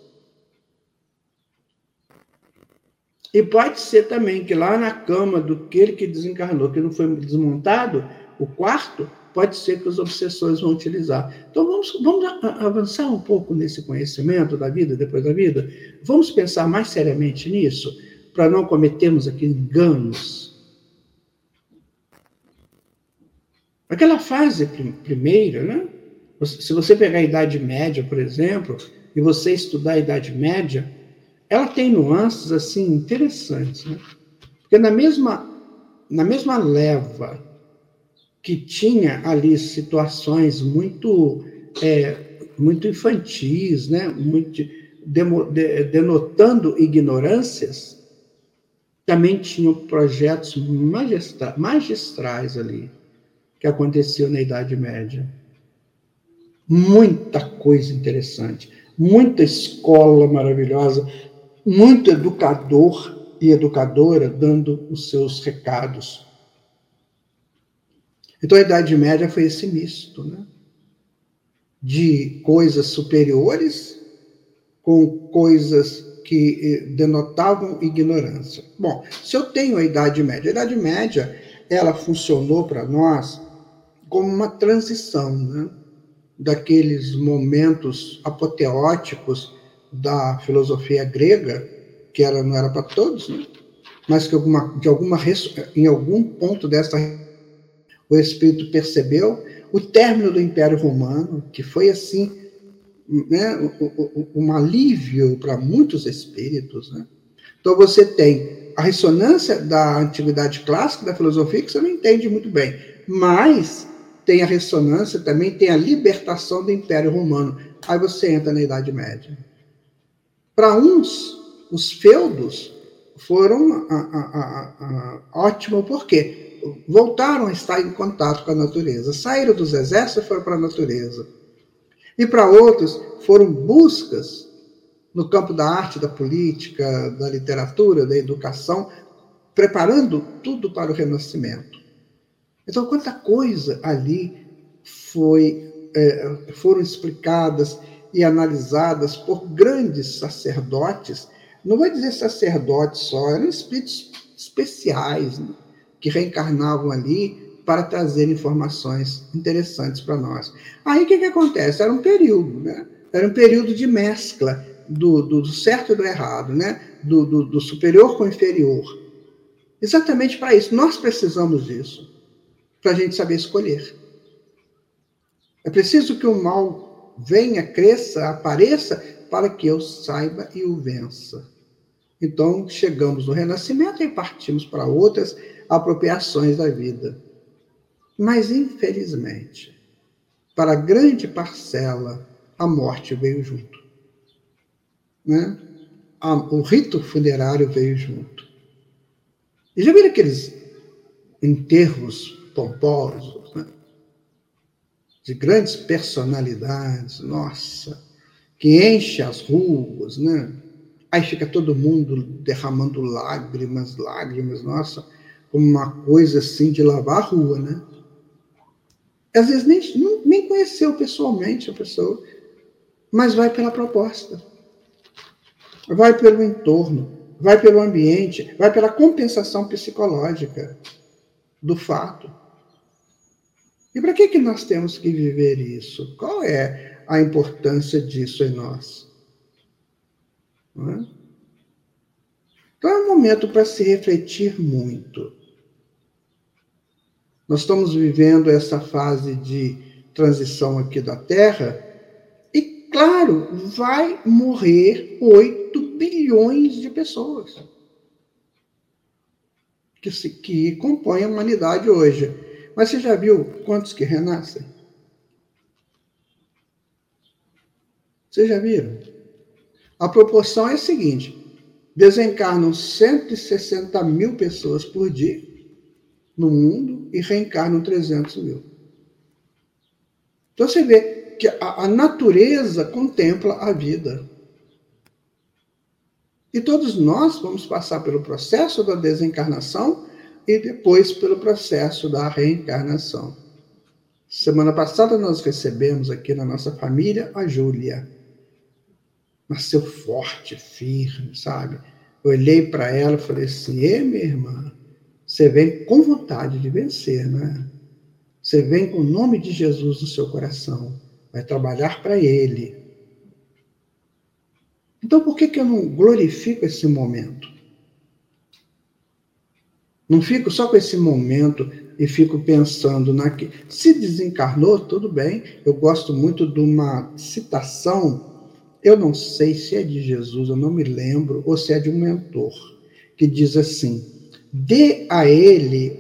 E pode ser também que lá na cama do aquele que desencarnou, que não foi desmontado, o quarto, pode ser que os obsessores vão utilizar. Então, vamos, vamos avançar um pouco nesse conhecimento da vida, depois da vida? Vamos pensar mais seriamente nisso, para não cometermos aqui enganos. Aquela fase primeira, né? Se você pegar a Idade Média, por exemplo, e você estudar a Idade Média, ela tem nuances assim interessantes, né? Porque na mesma na mesma leva que tinha ali situações muito, é, muito infantis, né? muito, de, denotando ignorâncias, também tinham projetos magistra, magistrais ali, que aconteciam na Idade Média. Muita coisa interessante, muita escola maravilhosa, muito educador e educadora dando os seus recados então a Idade Média foi esse misto, né? De coisas superiores com coisas que eh, denotavam ignorância. Bom, se eu tenho a Idade Média, a Idade Média ela funcionou para nós como uma transição, né? Daqueles momentos apoteóticos da filosofia grega, que era, não era para todos, né? mas que alguma, alguma, em algum ponto dessa o espírito percebeu o término do Império Romano, que foi assim, né, um alívio para muitos espíritos. Né? Então você tem a ressonância da antiguidade clássica, da filosofia, que você não entende muito bem, mas tem a ressonância, também tem a libertação do Império Romano. Aí você entra na Idade Média. Para uns, os feudos foram a, a, a, ótimo, por quê? voltaram a estar em contato com a natureza, saíram dos exércitos e foram para a natureza. E para outros foram buscas no campo da arte, da política, da literatura, da educação, preparando tudo para o renascimento. Então, quanta coisa ali foi, é, foram explicadas e analisadas por grandes sacerdotes, não vou dizer sacerdotes só, eram espíritos especiais, né? que reencarnavam ali para trazer informações interessantes para nós. Aí o que, que acontece? Era um período, né? Era um período de mescla do, do, certo e do errado, né? Do, do, do superior com o inferior. Exatamente para isso. Nós precisamos disso, para a gente saber escolher. É preciso que o mal venha, cresça, apareça, para que eu saiba e o vença. Então, chegamos no renascimento e partimos para outras apropriações da vida. Mas, infelizmente, para grande parcela, a morte veio junto. né, o rito funerário veio junto. E já viram aqueles enterros pomposos, né? de grandes personalidades, nossa, que enche as ruas, né? Aí fica todo mundo derramando lágrimas, lágrimas, nossa, como uma coisa assim de lavar a rua, né? Às vezes nem, nem conheceu pessoalmente a pessoa, mas vai pela proposta, vai pelo entorno, vai pelo ambiente, vai pela compensação psicológica do fato. E para que, que nós temos que viver isso? Qual é a importância disso em nós? É? Então é um momento para se refletir muito. Nós estamos vivendo essa fase de transição aqui da Terra, e claro, vai morrer 8 bilhões de pessoas que, se, que compõem a humanidade hoje. Mas você já viu quantos que renascem? Vocês já viram? A proporção é a seguinte: desencarnam 160 mil pessoas por dia no mundo e reencarnam 300 mil. Então você vê que a, a natureza contempla a vida. E todos nós vamos passar pelo processo da desencarnação e depois pelo processo da reencarnação. Semana passada nós recebemos aqui na nossa família a Júlia. Nasceu forte, firme, sabe? Eu olhei para ela e falei assim: "Ê, minha irmã, você vem com vontade de vencer, né? Você vem com o nome de Jesus no seu coração, vai trabalhar para ele, então, por que, que eu não glorifico esse momento? Não fico só com esse momento e fico pensando naquilo. Se desencarnou, tudo bem. Eu gosto muito de uma citação, eu não sei se é de Jesus, eu não me lembro, ou se é de um mentor, que diz assim: dê a ele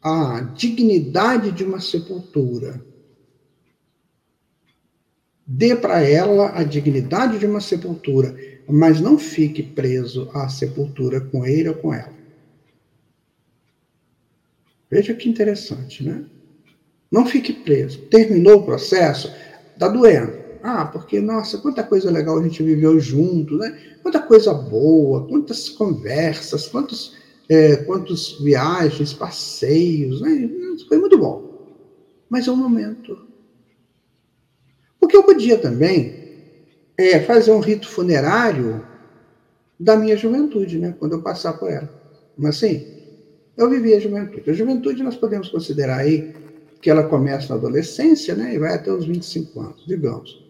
a dignidade de uma sepultura Dê para ela a dignidade de uma sepultura, mas não fique preso à sepultura com ele ou com ela. Veja que interessante, né? Não fique preso. Terminou o processo, está doendo. Ah, porque, nossa, quanta coisa legal a gente viveu junto, né? Quanta coisa boa, quantas conversas, quantos, é, quantos viagens, passeios, né? Foi muito bom. Mas é um momento porque eu podia também é, fazer um rito funerário da minha juventude, né? Quando eu passar por ela. Mas assim, eu vivi a juventude. A juventude nós podemos considerar aí que ela começa na adolescência, né? E vai até os 25 anos, digamos.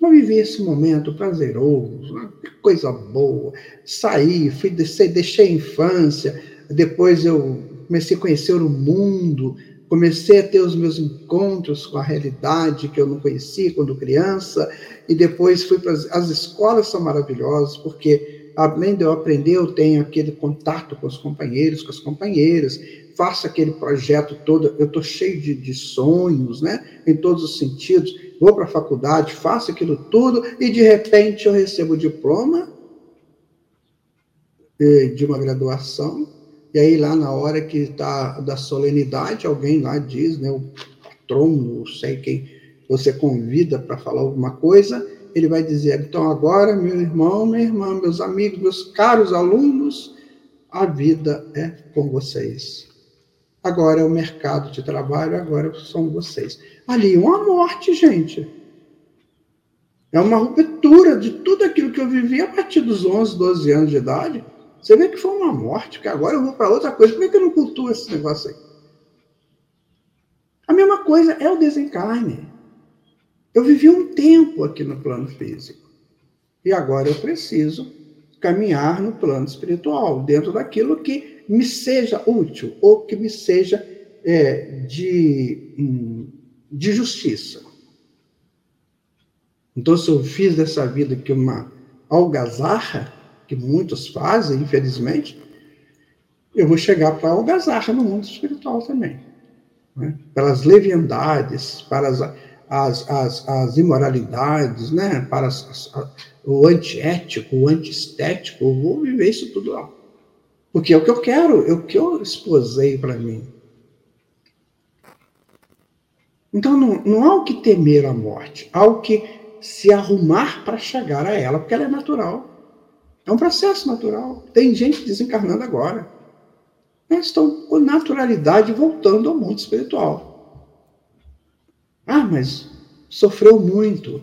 Eu vivi esse momento prazeroso, coisa boa. Saí, fui descer, deixei a infância, depois eu comecei a conhecer o mundo, Comecei a ter os meus encontros com a realidade que eu não conhecia quando criança, e depois fui para as escolas são maravilhosas, porque além de eu aprender, eu tenho aquele contato com os companheiros, com as companheiras, faço aquele projeto todo, eu estou cheio de, de sonhos, né, em todos os sentidos, vou para a faculdade, faço aquilo tudo, e de repente eu recebo o diploma eh, de uma graduação, e aí, lá na hora que está da solenidade, alguém lá diz, né, o patrono, não sei quem você convida para falar alguma coisa, ele vai dizer: então agora, meu irmão, minha irmã, meus amigos, meus caros alunos, a vida é com vocês. Agora é o mercado de trabalho, agora são vocês. Ali, uma morte, gente. É uma ruptura de tudo aquilo que eu vivi a partir dos 11, 12 anos de idade. Você vê que foi uma morte, que agora eu vou para outra coisa. Por que, que eu não cultuo esse negócio aí? A mesma coisa é o desencarne. Eu vivi um tempo aqui no plano físico. E agora eu preciso caminhar no plano espiritual, dentro daquilo que me seja útil ou que me seja é, de, hum, de justiça. Então, se eu fiz dessa vida aqui uma algazarra, que muitos fazem, infelizmente, eu vou chegar para a algazarra no mundo espiritual também. Né? Pelas leviandades, para as, as, as, as imoralidades, né? para as, as, o antiético, o antiestético, eu vou viver isso tudo lá. Porque é o que eu quero, é o que eu esposei para mim. Então não, não há o que temer a morte, há o que se arrumar para chegar a ela, porque ela é natural. É um processo natural. Tem gente desencarnando agora. Eles estão com naturalidade voltando ao mundo espiritual. Ah, mas sofreu muito.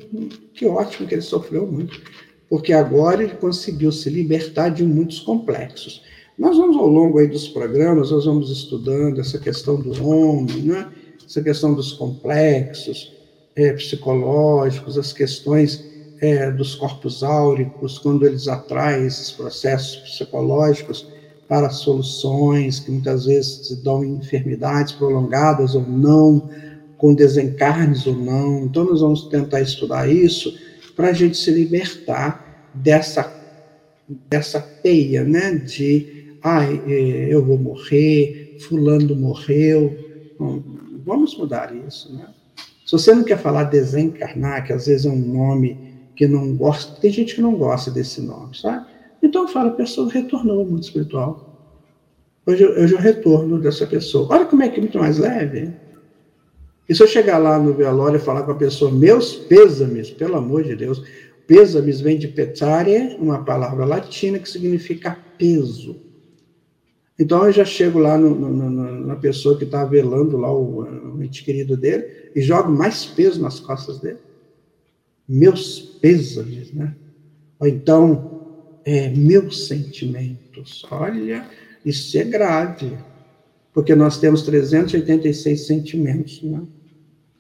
Que ótimo que ele sofreu muito. Porque agora ele conseguiu se libertar de muitos complexos. Nós vamos, ao longo aí dos programas, nós vamos estudando essa questão do homem, né? essa questão dos complexos é, psicológicos, as questões é, dos corpos áuricos, quando eles atraem esses processos psicológicos para soluções que muitas vezes dão enfermidades prolongadas ou não, com desencarnes ou não. Então, nós vamos tentar estudar isso para a gente se libertar dessa, dessa teia, né? De, ai, é, eu vou morrer, fulano morreu. Vamos mudar isso, né? Se você não quer falar desencarnar, que às vezes é um nome que não gosta, tem gente que não gosta desse nome, sabe? Então fala, a pessoa retornou ao mundo espiritual. Hoje, eu retorno dessa pessoa. Olha como é que é muito mais leve. E se eu chegar lá no velório e falar com a pessoa, meus pêsames, pelo amor de Deus, pêsames vem de petare, uma palavra latina que significa peso. Então eu já chego lá no, no, no, na pessoa que está velando lá o, o ente querido dele e jogo mais peso nas costas dele meus pêsames, né? Ou então, é, meus sentimentos. Olha, isso é grave, porque nós temos 386 sentimentos, né?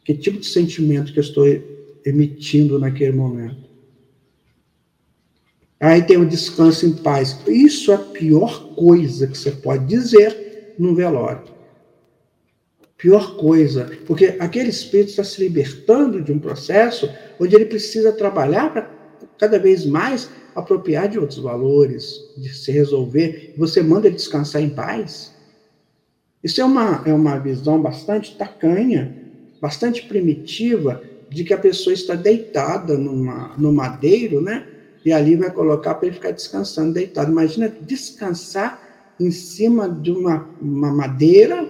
Que tipo de sentimento que eu estou emitindo naquele momento? Aí tem o descanso em paz. Isso é a pior coisa que você pode dizer no velório. Pior coisa, porque aquele espírito está se libertando de um processo onde ele precisa trabalhar para cada vez mais apropriar de outros valores, de se resolver. Você manda ele descansar em paz. Isso é uma, é uma visão bastante tacanha, bastante primitiva, de que a pessoa está deitada numa, no madeiro, né? E ali vai colocar para ele ficar descansando deitado. Imagina descansar em cima de uma, uma madeira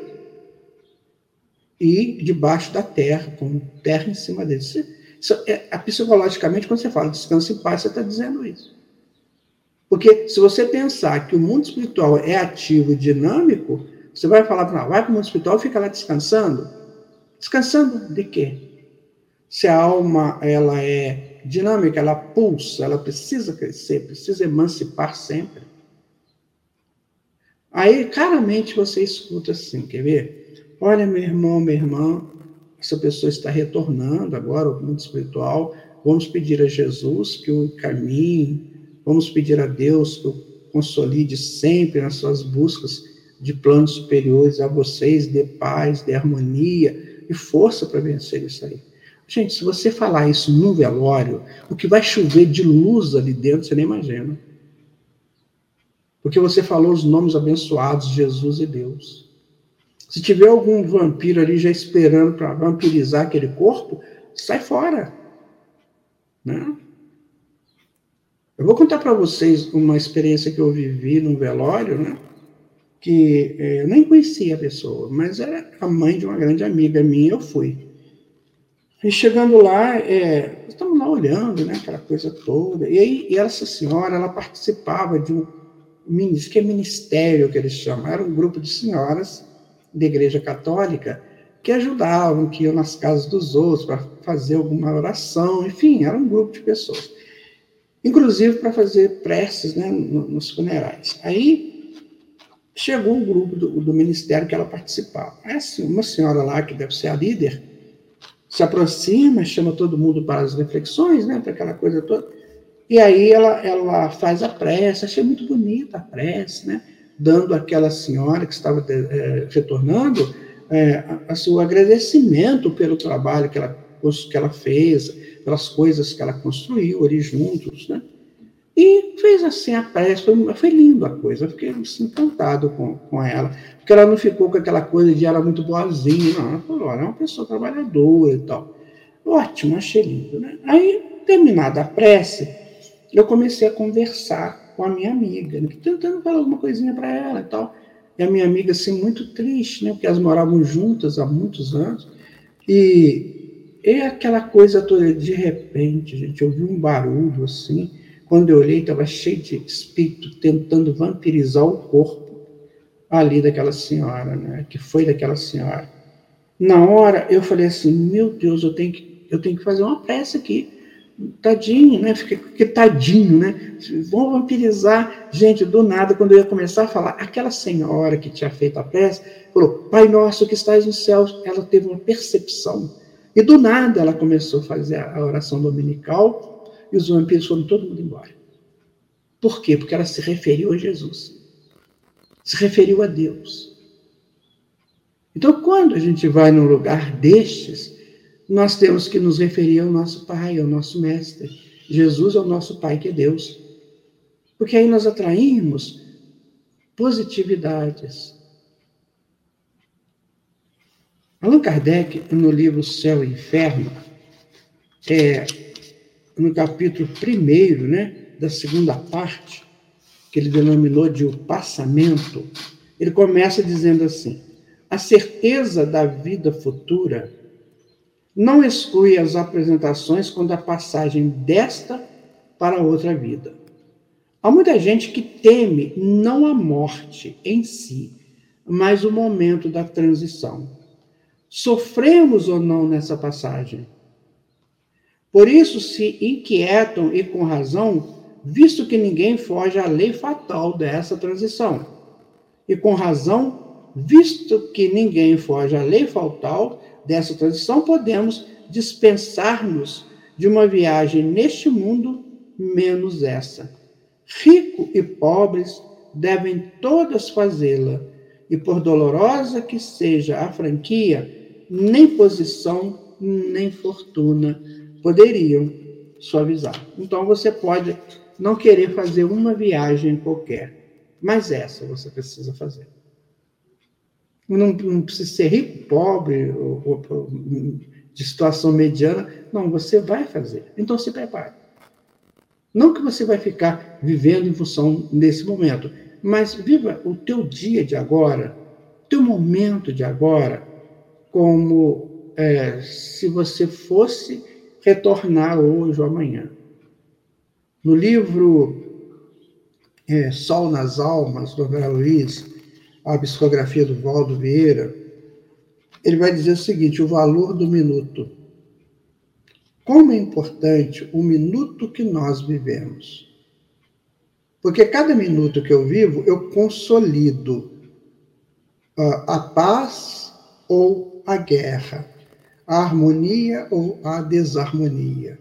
e debaixo da terra, com terra em cima dele. Isso, isso é, é, psicologicamente, quando você fala descanso em paz, você está dizendo isso. Porque se você pensar que o mundo espiritual é ativo e dinâmico, você vai falar para vai para o mundo espiritual e fica lá descansando. Descansando de quê? Se a alma ela é dinâmica, ela pulsa, ela precisa crescer, precisa emancipar sempre. Aí, claramente, você escuta assim, quer ver? Olha, meu irmão, minha irmã, essa pessoa está retornando agora ao mundo espiritual. Vamos pedir a Jesus que o caminhe, vamos pedir a Deus que o consolide sempre nas suas buscas de planos superiores a vocês, de paz, de harmonia e força para vencer isso aí. Gente, se você falar isso no velório, o que vai chover de luz ali dentro, você nem imagina. Porque você falou os nomes abençoados Jesus e Deus. Se tiver algum vampiro ali já esperando para vampirizar aquele corpo, sai fora. Né? Eu vou contar para vocês uma experiência que eu vivi num velório, né? que é, eu nem conhecia a pessoa, mas era a mãe de uma grande amiga minha, eu fui. E chegando lá, é, estamos lá olhando, né, aquela coisa toda, e aí e essa senhora, ela participava de um, que é ministério que eles chamam, era um grupo de senhoras da Igreja Católica que ajudavam, que iam nas casas dos outros para fazer alguma oração, enfim, era um grupo de pessoas. Inclusive para fazer preces né, nos funerais. Aí chegou um grupo do, do ministério que ela participava. Aí, assim, uma senhora lá, que deve ser a líder, se aproxima, chama todo mundo para as reflexões, né, para aquela coisa toda. E aí ela, ela faz a prece, achei muito bonita a prece, né? dando àquela senhora que estava é, retornando é, a, a seu agradecimento pelo trabalho que ela, que ela fez, pelas coisas que ela construiu ali juntos, né? E fez assim a prece, foi, foi lindo a coisa, eu fiquei assim, encantado com, com ela, porque ela não ficou com aquela coisa de ela muito boazinha, não, ela falou, ela é uma pessoa trabalhadora e tal. Ótimo, achei lindo, né? Aí, terminada a prece, eu comecei a conversar com a minha amiga, né? tentando falar alguma coisinha para ela e tal. E a minha amiga, assim, muito triste, né? Porque elas moravam juntas há muitos anos. E é aquela coisa toda, de repente, gente, eu vi um barulho assim. Quando eu olhei, estava cheio de espírito tentando vampirizar o corpo ali daquela senhora, né? Que foi daquela senhora. Na hora, eu falei assim: meu Deus, eu tenho que, eu tenho que fazer uma prece aqui tadinho, né? Fiquei que tadinho, né? Vão vampirizar. Gente, do nada, quando eu ia começar a falar, aquela senhora que tinha feito a prece falou: Pai nosso que estás nos céus. Ela teve uma percepção. E do nada ela começou a fazer a oração dominical e os vampiros foram todo mundo embora. Por quê? Porque ela se referiu a Jesus. Se referiu a Deus. Então, quando a gente vai num lugar destes, nós temos que nos referir ao nosso Pai, ao nosso Mestre. Jesus é o nosso Pai, que é Deus. Porque aí nós atraímos positividades. Allan Kardec, no livro Céu e Inferno, é, no capítulo primeiro, né, da segunda parte, que ele denominou de o passamento, ele começa dizendo assim: a certeza da vida futura não exclui as apresentações quando a passagem desta para outra vida. Há muita gente que teme não a morte em si, mas o momento da transição. Sofremos ou não nessa passagem? Por isso se inquietam e com razão, visto que ninguém foge à lei fatal dessa transição. E com razão, visto que ninguém foge à lei fatal dessa transição, podemos dispensar-nos de uma viagem neste mundo, menos essa. Rico e pobres devem todas fazê-la, e por dolorosa que seja a franquia, nem posição, nem fortuna poderiam suavizar. Então você pode não querer fazer uma viagem qualquer, mas essa você precisa fazer não, não precisa ser rico, pobre, ou, ou, de situação mediana. Não, você vai fazer. Então se prepare. Não que você vai ficar vivendo em função desse momento, mas viva o teu dia de agora, teu momento de agora, como é, se você fosse retornar hoje ou amanhã. No livro é, Sol nas Almas, do André Luiz, a psicografia do Valdo Vieira, ele vai dizer o seguinte: o valor do minuto. Como é importante o minuto que nós vivemos. Porque cada minuto que eu vivo, eu consolido uh, a paz ou a guerra, a harmonia ou a desarmonia.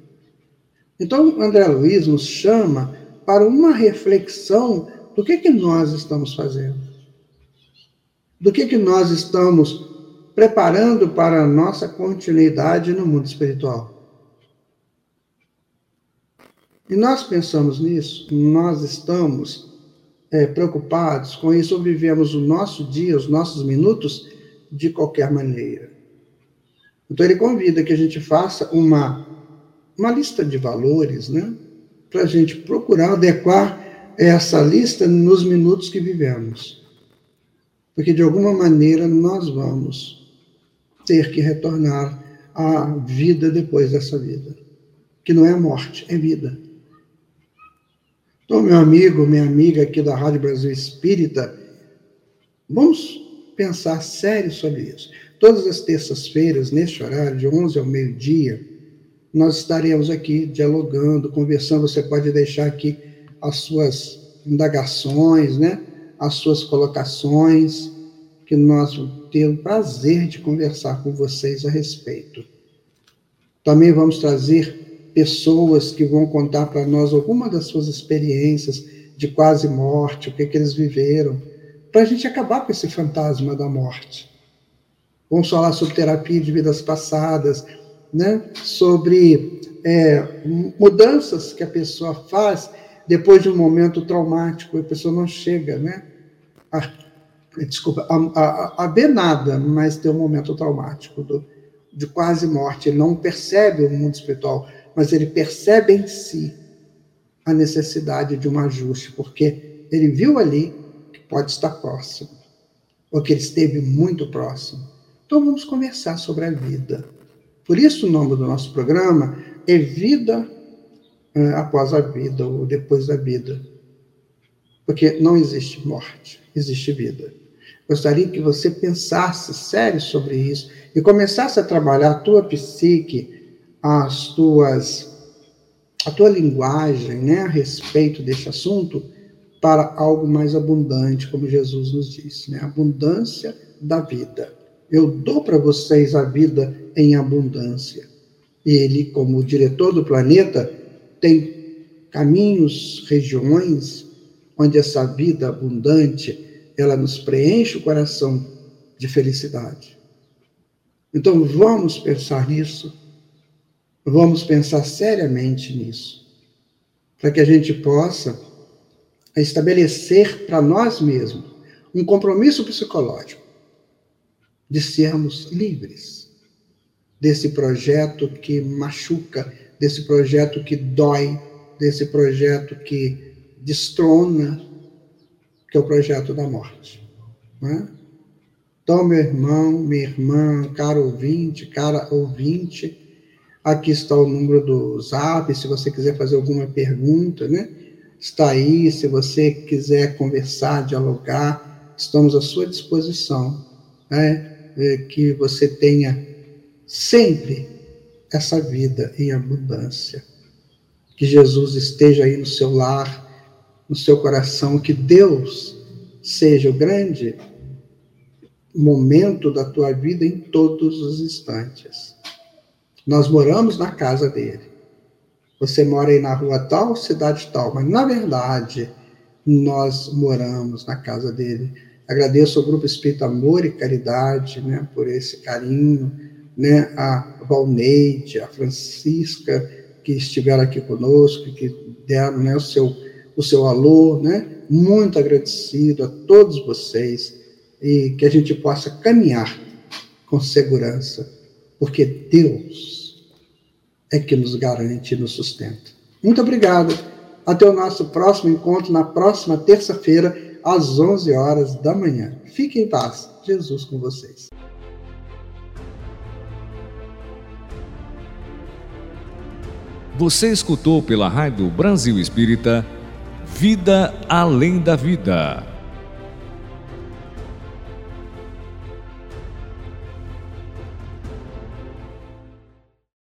Então, André Luiz nos chama para uma reflexão do que, que nós estamos fazendo do que, que nós estamos preparando para a nossa continuidade no mundo espiritual. E nós pensamos nisso, nós estamos é, preocupados com isso, ou vivemos o nosso dia, os nossos minutos, de qualquer maneira. Então, ele convida que a gente faça uma, uma lista de valores, né? Para a gente procurar adequar essa lista nos minutos que vivemos porque de alguma maneira nós vamos ter que retornar à vida depois dessa vida, que não é morte, é vida. Então, meu amigo, minha amiga aqui da Rádio Brasil Espírita, vamos pensar sério sobre isso. Todas as terças-feiras, neste horário, de 11 ao meio-dia, nós estaremos aqui dialogando, conversando. Você pode deixar aqui as suas indagações, né? as suas colocações, que nós vamos ter o prazer de conversar com vocês a respeito. Também vamos trazer pessoas que vão contar para nós alguma das suas experiências de quase morte, o que, que eles viveram, para a gente acabar com esse fantasma da morte. Vamos falar sobre terapia de vidas passadas, né? sobre é, mudanças que a pessoa faz depois de um momento traumático, a pessoa não chega né, a, desculpa, a, a, a ver nada, mas ter um momento traumático do, de quase morte. Ele não percebe o mundo espiritual, mas ele percebe em si a necessidade de um ajuste, porque ele viu ali que pode estar próximo, ou que ele esteve muito próximo. Então vamos conversar sobre a vida. Por isso o nome do nosso programa é Vida é, após a vida, ou depois da vida. Porque não existe morte, existe vida. Gostaria que você pensasse sério sobre isso e começasse a trabalhar a tua psique, as tuas, a tua linguagem, né, a respeito deste assunto, para algo mais abundante, como Jesus nos disse, né, abundância da vida. Eu dou para vocês a vida em abundância. E ele, como diretor do planeta, tem caminhos, regiões onde essa vida abundante ela nos preenche o coração de felicidade. Então vamos pensar nisso, vamos pensar seriamente nisso, para que a gente possa estabelecer para nós mesmos um compromisso psicológico de sermos livres desse projeto que machuca, desse projeto que dói, desse projeto que destrona, que é o projeto da morte. Né? Então, meu irmão, minha irmã, caro ouvinte, cara ouvinte, aqui está o número do Zap, se você quiser fazer alguma pergunta, né? Está aí, se você quiser conversar, dialogar, estamos à sua disposição, né? É, que você tenha sempre essa vida em abundância. Que Jesus esteja aí no seu lar, no seu coração, que Deus seja o grande momento da tua vida em todos os instantes. Nós moramos na casa dele. Você mora aí na rua tal, cidade tal, mas na verdade nós moramos na casa dele. Agradeço ao Grupo Espírito Amor e Caridade, né, por esse carinho, né, a Valneide, a Francisca, que estiveram aqui conosco, que deram né, o seu o seu alô, né? Muito agradecido a todos vocês e que a gente possa caminhar com segurança, porque Deus é que nos garante e nos sustenta. Muito obrigado. Até o nosso próximo encontro na próxima terça-feira, às 11 horas da manhã. Fiquem em paz. Jesus com vocês. Você escutou pela Rádio Brasil Espírita Vida além da vida.